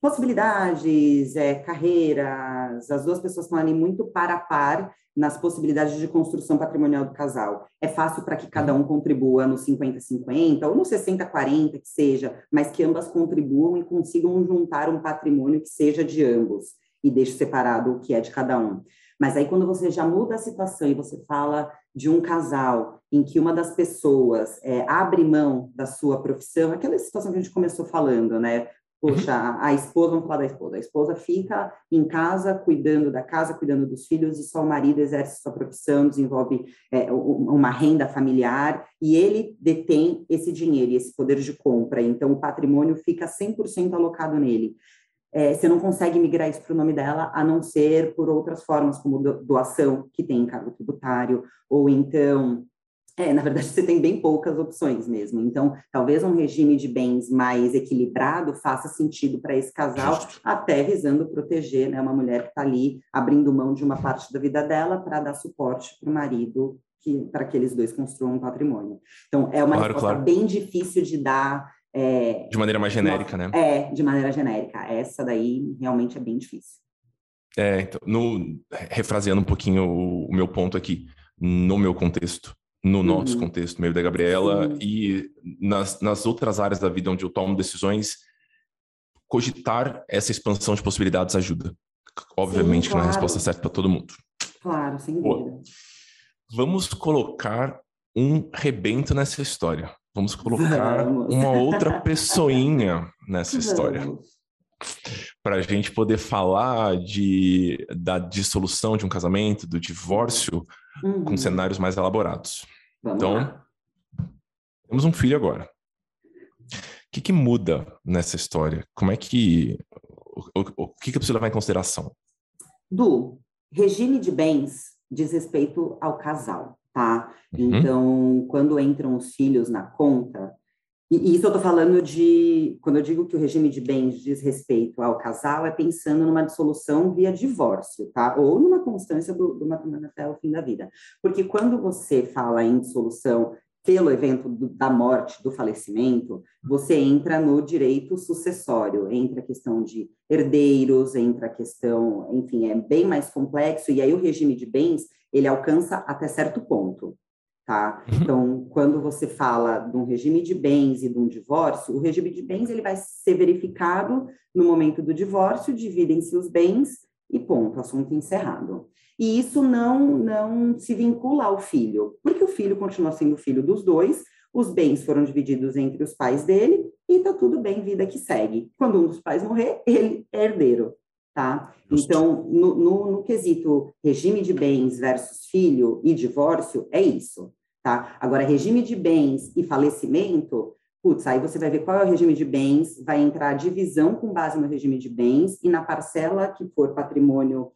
possibilidades, é, carreiras, as duas pessoas estão ali muito par a par nas possibilidades de construção patrimonial do casal. É fácil para que cada um contribua no 50-50 ou no 60-40, que seja, mas que ambas contribuam e consigam juntar um patrimônio que seja de ambos e deixe separado o que é de cada um. Mas aí, quando você já muda a situação e você fala de um casal em que uma das pessoas é, abre mão da sua profissão, aquela situação que a gente começou falando, né? Uhum. a esposa, vamos falar da esposa, a esposa fica em casa cuidando da casa, cuidando dos filhos, e só o marido exerce sua profissão, desenvolve é, uma renda familiar, e ele detém esse dinheiro e esse poder de compra, então o patrimônio fica 100% alocado nele. é, você não consegue migrar isso para o nome dela, a não ser por outras formas, como doação, que tem encargo tributário, ou então é, na verdade, você tem bem poucas opções mesmo. Então, talvez um regime de bens mais equilibrado faça sentido para esse casal, Justo. até visando proteger né, uma mulher que está ali abrindo mão de uma parte da vida dela para dar suporte para o marido, para que eles dois construam um patrimônio. Então, é uma claro, resposta claro. bem difícil de dar. É, de maneira mais genérica, uma, né? É, de maneira genérica. Essa daí realmente é bem difícil. É, então, no, refraseando um pouquinho o, o meu ponto aqui, no meu contexto, no nosso uhum. contexto, meio da Gabriela, uhum. e nas, nas outras áreas da vida onde eu tomo decisões, cogitar essa expansão de possibilidades ajuda. Obviamente Sim, claro. que não é a resposta certa para todo mundo. Claro, sem dúvida. Vamos colocar um rebento nessa história. Vamos colocar Vamos. uma outra pessoinha nessa Vamos. história. Para a gente poder falar de, da dissolução de um casamento, do divórcio, uhum. com cenários mais elaborados. Vamos então, lá. temos um filho agora. O que, que muda nessa história? Como é que. O, o, o que, que eu preciso levar em consideração? Do regime de bens diz respeito ao casal, tá? Uhum. Então, quando entram os filhos na conta, e isso eu estou falando de, quando eu digo que o regime de bens diz respeito ao casal, é pensando numa dissolução via divórcio, tá? Ou numa constância do, do matrimônio até o fim da vida. Porque quando você fala em dissolução pelo evento do, da morte, do falecimento, você entra no direito sucessório, entra a questão de herdeiros, entra a questão, enfim, é bem mais complexo, e aí o regime de bens, ele alcança até certo ponto tá? Uhum. Então, quando você fala de um regime de bens e de um divórcio, o regime de bens ele vai ser verificado no momento do divórcio, dividem-se os bens e ponto, assunto encerrado. E isso não não se vincula ao filho, porque o filho continua sendo filho dos dois, os bens foram divididos entre os pais dele e tá tudo bem, vida que segue. Quando um dos pais morrer, ele é herdeiro, tá? Então, no, no, no, quesito regime de bens versus filho e divórcio, é isso, tá? Agora, regime de bens e falecimento, putz, aí você vai ver qual é o regime de bens, vai entrar a divisão com base no regime de bens e na parcela que for patrimônio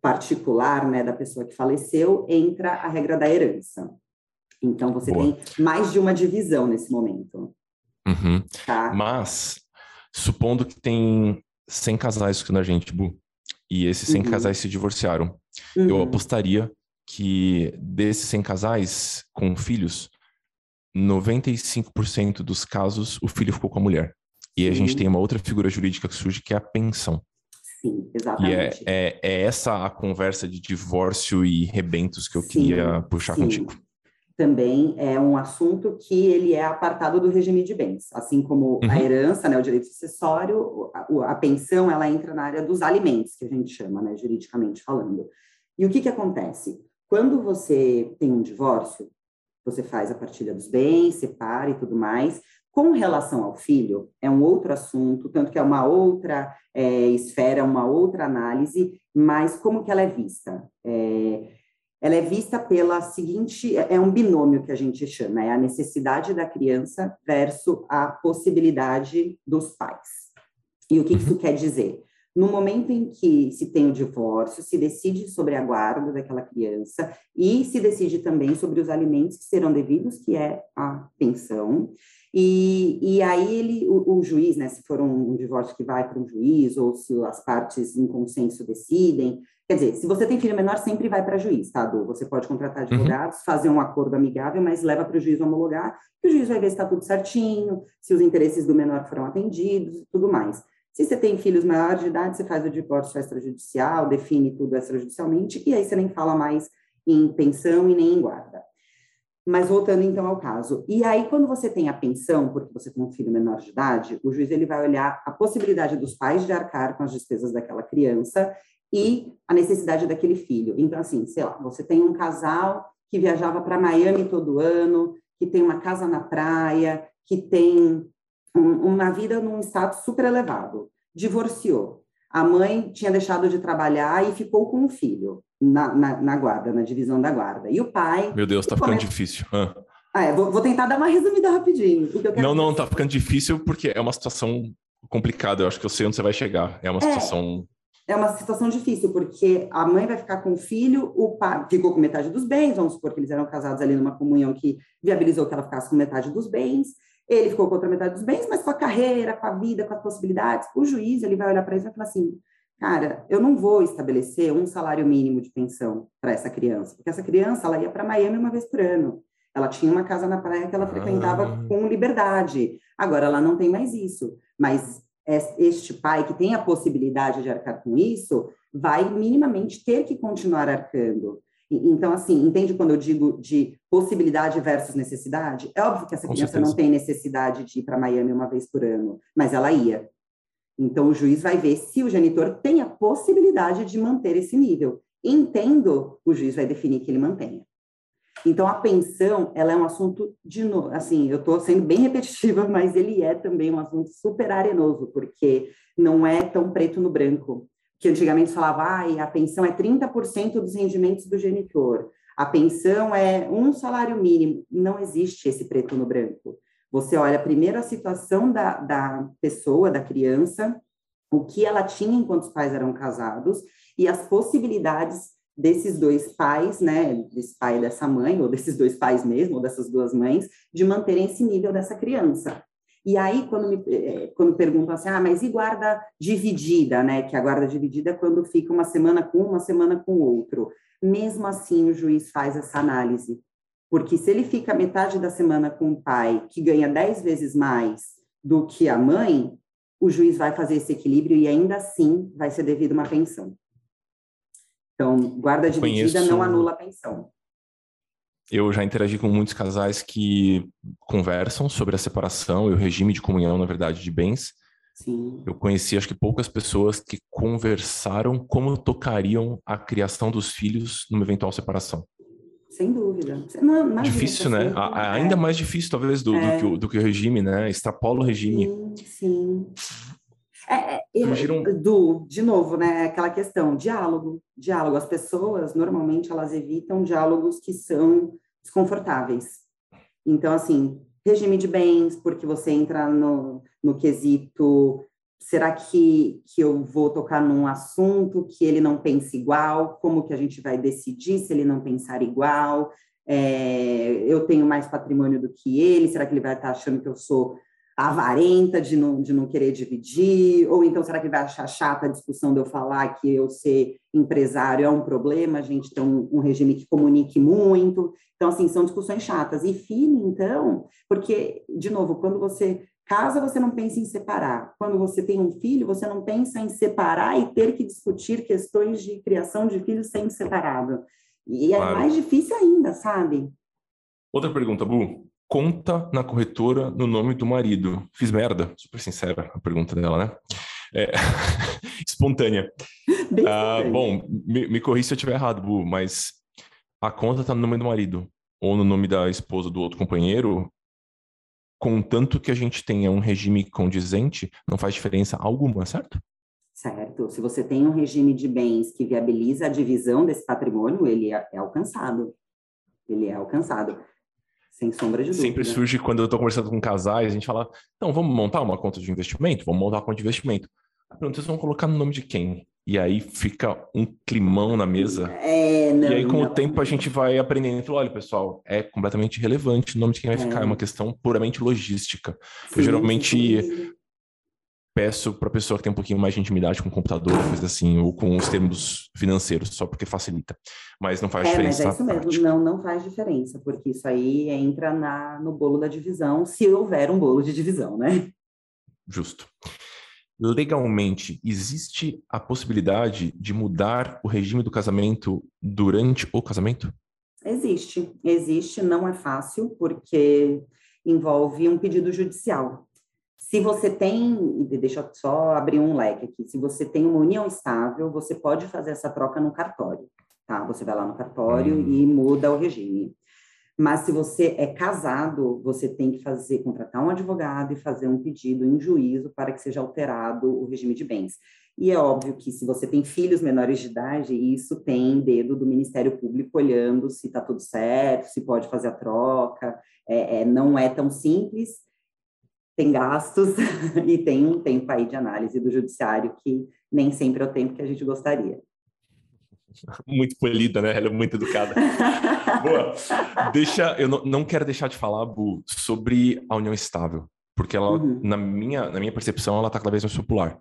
particular, né, da pessoa que faleceu, entra a regra da herança. Então, você Boa. tem mais de uma divisão nesse momento. Uhum. Tá? Mas, supondo que tem 100 casais aqui na gente, Bu, e esses 100 uhum. casais se divorciaram, uhum. eu apostaria que desses 100 casais com filhos, 95% dos casos o filho ficou com a mulher. E a gente tem uma outra figura jurídica que surge, que é a pensão. Sim, exatamente. E é, é, é essa a conversa de divórcio e rebentos que eu Sim. queria puxar Sim. contigo também é um assunto que ele é apartado do regime de bens, assim como uhum. a herança, né, o direito sucessório, a, a, pensão, ela entra na área dos alimentos, que a gente chama, né, juridicamente falando. E o que que acontece? Quando você tem um divórcio, você faz a partilha dos bens, separa e tudo mais. Com relação ao filho, é um outro assunto, tanto que é uma outra é, esfera, uma outra análise, mas como que ela é vista? É, ela é vista pela seguinte, é um binômio que a gente chama, é a necessidade da criança versus a possibilidade dos pais. E o que isso uhum. quer dizer? No momento em que se tem o divórcio, se decide sobre a guarda daquela criança e se decide também sobre os alimentos que serão devidos, que é a pensão. E, e aí ele, o, o juiz, né, se for um, um divórcio que vai para um juiz ou se as partes em consenso decidem, Quer dizer, se você tem filho menor, sempre vai para juiz, tá, Du? Você pode contratar uhum. advogados, uhum. fazer um acordo amigável, mas leva para o juiz homologar, e o juiz vai ver se está tudo certinho, se os interesses do menor foram atendidos e tudo mais. Se você tem filhos maiores de idade, você faz o divórcio extrajudicial, define tudo extrajudicialmente, e aí você nem fala mais em pensão e nem em guarda. Mas voltando então ao caso, e aí quando você tem a pensão, porque você tem um filho menor de idade, o juiz ele vai olhar a possibilidade dos pais de arcar com as despesas daquela criança e a necessidade daquele filho. Então, assim, sei lá, você tem um casal que viajava para Miami todo ano, que tem uma casa na praia, que tem um, uma vida num status super elevado, divorciou. A mãe tinha deixado de trabalhar e ficou com o filho na, na, na guarda, na divisão da guarda. E o pai. Meu Deus, tá ficando começa... difícil. Ah. Ah, é, vou, vou, tentar dar uma resumida rapidinho. não, não, tá ficando difícil porque é uma situação complicado, eu acho que eu sei onde você vai chegar. É uma é, situação. É uma situação difícil, porque a mãe vai ficar com o filho, o pai ficou com metade dos bens, vamos supor que eles eram casados ali numa comunhão que viabilizou que ela ficasse com metade dos bens. Ele ficou com outra metade dos bens, mas com a carreira, com a vida, com as possibilidades. O juiz ele vai olhar para isso e vai falar assim: cara, eu não vou estabelecer um salário mínimo de pensão para essa criança, porque essa criança ela ia para Miami uma vez por ano. Ela tinha uma casa na praia que ela frequentava ah. com liberdade. Agora ela não tem mais isso. Mas este pai que tem a possibilidade de arcar com isso vai minimamente ter que continuar arcando. Então, assim, entende quando eu digo de possibilidade versus necessidade? É óbvio que essa criança não tem necessidade de ir para Miami uma vez por ano, mas ela ia. Então, o juiz vai ver se o genitor tem a possibilidade de manter esse nível. Entendo, o juiz vai definir que ele mantenha. Então, a pensão, ela é um assunto, de novo, assim, eu estou sendo bem repetitiva, mas ele é também um assunto super arenoso, porque não é tão preto no branco. Que antigamente falava, ah, a pensão é 30% dos rendimentos do genitor, a pensão é um salário mínimo. Não existe esse preto no branco. Você olha primeiro a situação da, da pessoa, da criança, o que ela tinha enquanto os pais eram casados e as possibilidades desses dois pais, né, desse pai e dessa mãe, ou desses dois pais mesmo, ou dessas duas mães, de manterem esse nível dessa criança. E aí, quando me eh, quando perguntam assim, ah, mas e guarda dividida, né? Que a guarda dividida é quando fica uma semana com um, uma semana com outro. Mesmo assim, o juiz faz essa análise. Porque se ele fica metade da semana com o pai, que ganha dez vezes mais do que a mãe, o juiz vai fazer esse equilíbrio e ainda assim vai ser devido uma pensão. Então, guarda dividida Conheço... não anula a pensão. Eu já interagi com muitos casais que conversam sobre a separação e o regime de comunhão, na verdade, de bens. Sim. Eu conheci, acho que poucas pessoas que conversaram como tocariam a criação dos filhos numa eventual separação. Sem dúvida. Não, difícil, né? A, ainda mais difícil, talvez, do, é. do, que o, do, que o, regime, né? Extrapola o regime. Sim, sim. É, é eu, do, de novo, né, aquela questão, diálogo, diálogo. As pessoas, normalmente, elas evitam diálogos que são desconfortáveis. Então, assim, regime de bens, porque você entra no, no quesito, será que, que eu vou tocar num assunto que ele não pensa igual? Como que a gente vai decidir se ele não pensar igual? É, eu tenho mais patrimônio do que ele, será que ele vai estar achando que eu sou avarenta de não, de não querer dividir, ou então será que vai achar chata a discussão de eu falar que eu ser empresário é um problema, a gente tem um, um, regime que comunique muito, então, assim, são discussões chatas. E filho, então, porque, de novo, quando você casa, você não pensa em separar. Quando você tem um filho, você não pensa em separar e ter que discutir questões de criação de filhos sendo separado. E é claro. mais difícil ainda, sabe? Outra pergunta, Bu conta na corretora no nome do marido. Fiz merda? Super sincera a pergunta dela, né? É... espontânea. Ah, bom, me, me corri se eu estiver errado, Bu, mas a conta está no nome do marido ou no nome da esposa do outro companheiro, contanto que a gente tenha um regime condizente, não faz diferença alguma, certo? Certo. Se você tem um regime de bens que viabiliza a divisão desse patrimônio, ele é, é alcançado. Ele é alcançado. Sem sombra de dúvida. Sempre surge quando eu estou conversando com casais, a gente fala, então, vamos montar uma conta de investimento? Vamos montar uma conta de investimento. A pergunta, vocês vão colocar no nome de quem? E aí fica um climão na mesa. É, não, e aí, com não, o tempo, a gente vai aprendendo. Olha, pessoal, é completamente irrelevante o nome de quem vai é. ficar. É uma questão puramente logística. Sim, eu geralmente sim peço para a pessoa que tem um pouquinho mais de intimidade com o computador, coisa assim, ou com os termos financeiros, só porque facilita. Mas não faz é, diferença. Mas é isso mesmo, não, não faz diferença, porque isso aí entra na, no bolo da divisão, se houver um bolo de divisão, né? Justo. Legalmente, existe a possibilidade de mudar o regime do casamento durante o casamento? Existe, existe, não é fácil, porque envolve um pedido judicial. Se você tem, deixa eu só abrir um leque aqui, se você tem uma união estável, você pode fazer essa troca no cartório, tá? Você vai lá no cartório hum. e muda o regime. Mas se você é casado, você tem que fazer, contratar um advogado e fazer um pedido em juízo para que seja alterado o regime de bens. E é óbvio que se você tem filhos menores de idade, isso tem dedo do Ministério Público olhando se está tudo certo, se pode fazer a troca. É, é, não é tão simples, tem gastos e tem um tempo aí de análise do judiciário que nem sempre é o tempo que a gente gostaria. Muito polida, né? Ela é muito educada. Boa. Deixa, eu não, não quero deixar de falar, Bu, sobre a união estável, porque ela, uhum. na, minha, na minha percepção, ela está cada vez mais popular.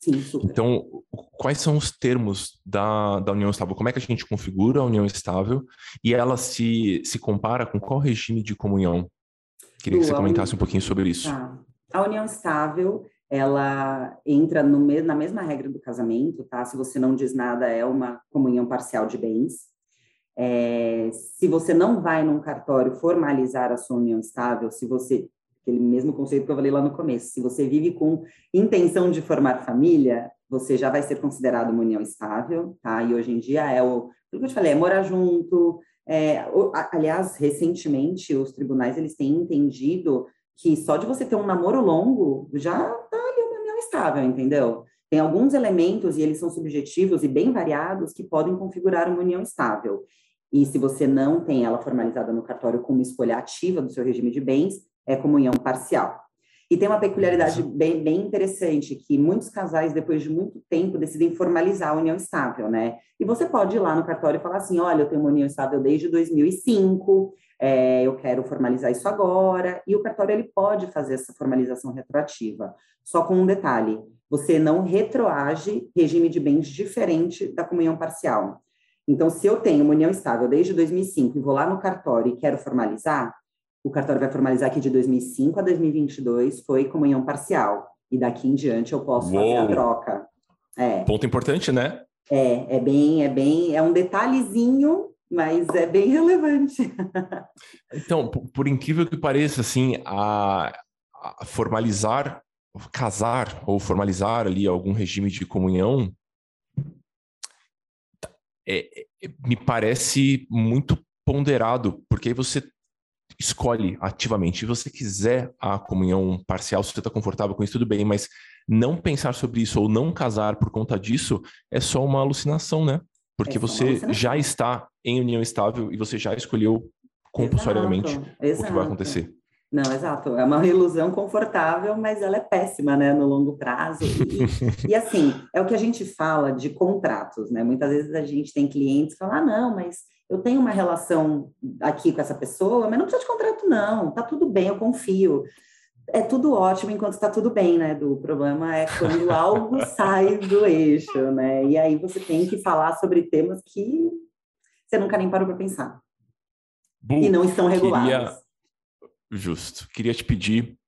Sim, super. Então, quais são os termos da, da união estável? Como é que a gente configura a união estável e ela se, se compara com qual regime de comunhão? Queria que você comentasse um pouquinho sobre isso. Tá. A união estável, ela entra no, na mesma regra do casamento, tá? Se você não diz nada, é uma comunhão parcial de bens. É, se você não vai num cartório formalizar a sua união estável, se você aquele mesmo conceito que eu falei lá no começo. Se você vive com intenção de formar família, você já vai ser considerado uma união estável, tá? E hoje em dia é o, o que eu te falei, é morar junto. É, aliás, recentemente os tribunais eles têm entendido que só de você ter um namoro longo já tá ali uma união estável, entendeu? Tem alguns elementos e eles são subjetivos e bem variados que podem configurar uma união estável. E se você não tem ela formalizada no cartório como escolha ativa do seu regime de bens, é comunhão parcial. E tem uma peculiaridade bem, bem interessante, que muitos casais, depois de muito tempo, decidem formalizar a união estável, né? E você pode ir lá no cartório e falar assim, olha, eu tenho uma união estável desde 2005, é, eu quero formalizar isso agora, e o cartório ele pode fazer essa formalização retroativa, só com um detalhe, você não retroage regime de bens diferente da comunhão parcial. Então, se eu tenho uma união estável desde 2005 e vou lá no cartório e quero formalizar, o cartório vai formalizar que de 2005 a 2022 foi comunhão parcial. E daqui em diante eu posso Uou. fazer a troca. É. Ponto importante, né? É, é bem, é bem, é um detalhezinho, mas é bem relevante. então, por, por incrível que pareça, assim, a, a formalizar, casar ou formalizar ali algum regime de comunhão é, é, me parece muito ponderado, porque aí você escolhe ativamente. Se você quiser a comunhão parcial, se você está confortável com isso, tudo bem, mas não pensar sobre isso ou não casar por conta disso é só uma alucinação, né? Porque é você já está em união estável e você já escolheu compulsoriamente exato, exato. o que vai acontecer. Não, exato. É uma ilusão confortável, mas ela é péssima, né, no longo prazo. E, e, assim, é o que a gente fala de contratos, né? Muitas vezes a gente tem clientes que falam, ah, não, mas eu tenho uma relação aqui com essa pessoa, mas não precisa de contrato, não, tá tudo bem, eu confio. É tudo ótimo enquanto está tudo bem, né, Du? O problema é quando algo sai do eixo, né? E aí você tem que falar sobre temas que você nunca nem parou para pensar. Bu, e não estão regulados. Queria... Justo. Queria te pedir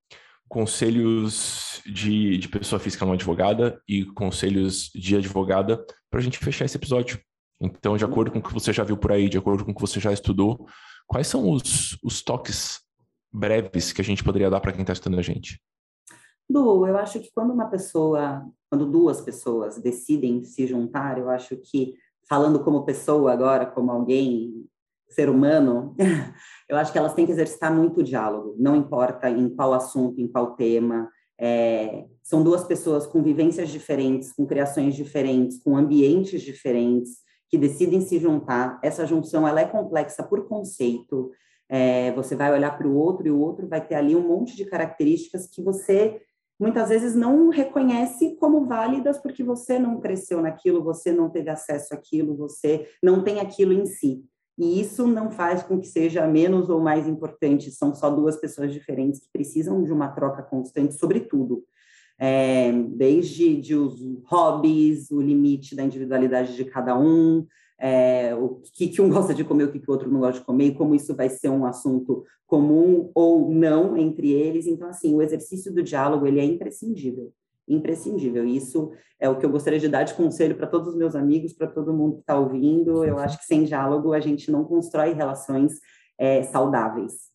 conselhos de, de pessoa física não advogada e conselhos de advogada para a gente fechar esse episódio. Então, de acordo com o que você já viu por aí, de acordo com o que você já estudou, quais são os, os toques breves que a gente poderia dar para quem está estudando a gente? Du, eu acho que quando uma pessoa, quando duas pessoas decidem se juntar, eu acho que, falando como pessoa agora, como alguém, ser humano, eu acho que elas têm que exercitar muito o diálogo, não importa em qual assunto, em qual tema. É, são duas pessoas com vivências diferentes, com criações diferentes, com ambientes diferentes, que decidem se juntar. Essa junção ela é complexa por conceito. É, você vai olhar para o outro e o outro vai ter ali um monte de características que você muitas vezes não reconhece como válidas porque você não cresceu naquilo, você não teve acesso àquilo, você não tem aquilo em si. E isso não faz com que seja menos ou mais importante, são só duas pessoas diferentes que precisam de uma troca constante sobre tudo é, desde de os hobbies, o limite da individualidade de cada um, é, o que, que um gosta de comer, o que, que o outro não gosta de comer, e como isso vai ser um assunto comum ou não entre eles. Então, assim, o exercício do diálogo, ele é imprescindível, imprescindível. Isso é o que eu gostaria de dar de conselho para todos os meus amigos, para todo mundo que está ouvindo. Eu acho que sem diálogo a gente não constrói relações é, saudáveis.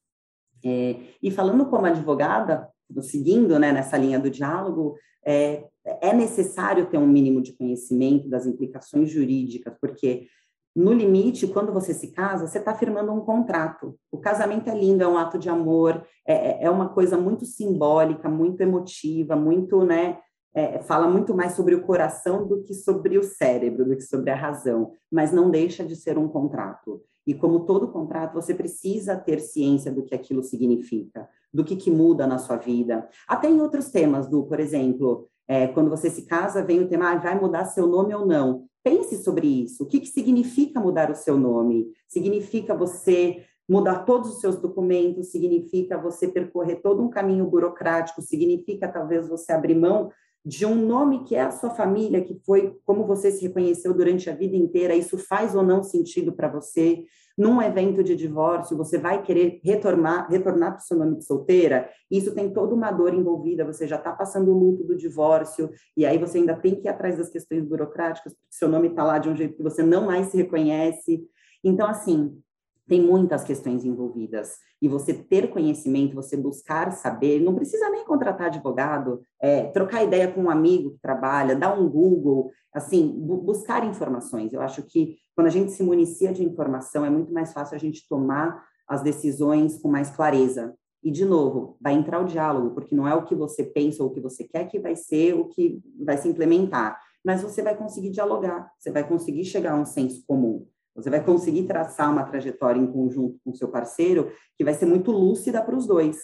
É, e falando como advogada, seguindo né, nessa linha do diálogo, é, é necessário ter um mínimo de conhecimento das implicações jurídicas, porque no limite, quando você se casa, você está firmando um contrato. O casamento é lindo, é um ato de amor, é, é, é uma coisa muito simbólica, muito emotiva, muito, né? É, fala muito mais sobre o coração do que sobre o cérebro, do que sobre a razão, mas não deixa de ser um contrato. E como todo contrato, você precisa ter ciência do que aquilo significa. do que, que muda na sua vida. Até em outros temas, do, por exemplo, é, quando você se casa, vem o tema, ah, vai mudar seu nome ou não. Pense sobre isso. O que, que significa mudar o seu nome? Significa você mudar todos os seus documentos, significa você percorrer todo um caminho burocrático, significa talvez você abrir mão de um nome que é a sua família, que foi como você se reconheceu durante a vida inteira, isso faz ou não sentido para você? Num evento de divórcio, você vai querer retornar, retornar para o seu nome de solteira? Isso tem toda uma dor envolvida, você já está passando o luto do divórcio, e aí você ainda tem que ir atrás das questões burocráticas, porque seu nome está lá de um jeito que você não mais se reconhece. Então, assim, tem muitas questões envolvidas. E você ter conhecimento, você buscar saber, não precisa nem contratar advogado, é, trocar ideia com um amigo que trabalha, dar um Google, assim, bu buscar informações. Eu acho que quando a gente se municia de informação, é muito mais fácil a gente tomar as decisões com mais clareza. E, de novo, vai entrar o diálogo, porque não é o que você pensa ou o que você quer que vai ser o que vai se implementar, mas você vai conseguir dialogar, você vai conseguir chegar a um senso comum. Você vai conseguir traçar uma trajetória em conjunto com o seu parceiro que vai ser muito lúcida para os dois.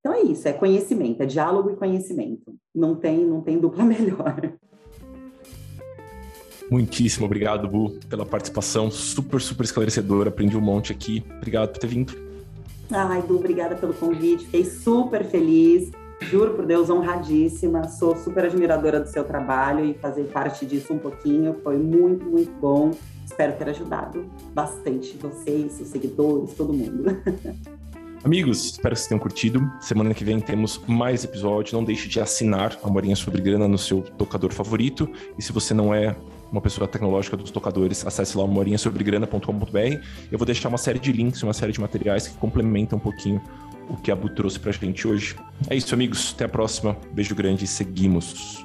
Então é isso, é conhecimento, é diálogo e conhecimento. Não tem, não tem dupla melhor. Muitíssimo obrigado, Bu, pela participação super, super esclarecedora. Aprendi um monte aqui. Obrigado por ter vindo. Ai, Bu, obrigada pelo convite. Fiquei super feliz. Juro por Deus, honradíssima. Sou super admiradora do seu trabalho e fazer parte disso um pouquinho foi muito, muito bom. Espero ter ajudado bastante vocês, os seguidores, todo mundo. Amigos, espero que vocês tenham curtido. Semana que vem temos mais episódios. Não deixe de assinar a Morinha sobre Grana no seu tocador favorito. E se você não é uma pessoa tecnológica dos tocadores, acesse lá morinhasobregrana.com.br. Eu vou deixar uma série de links, uma série de materiais que complementam um pouquinho o que a Bu trouxe pra gente hoje. É isso, amigos. Até a próxima. Beijo grande e seguimos.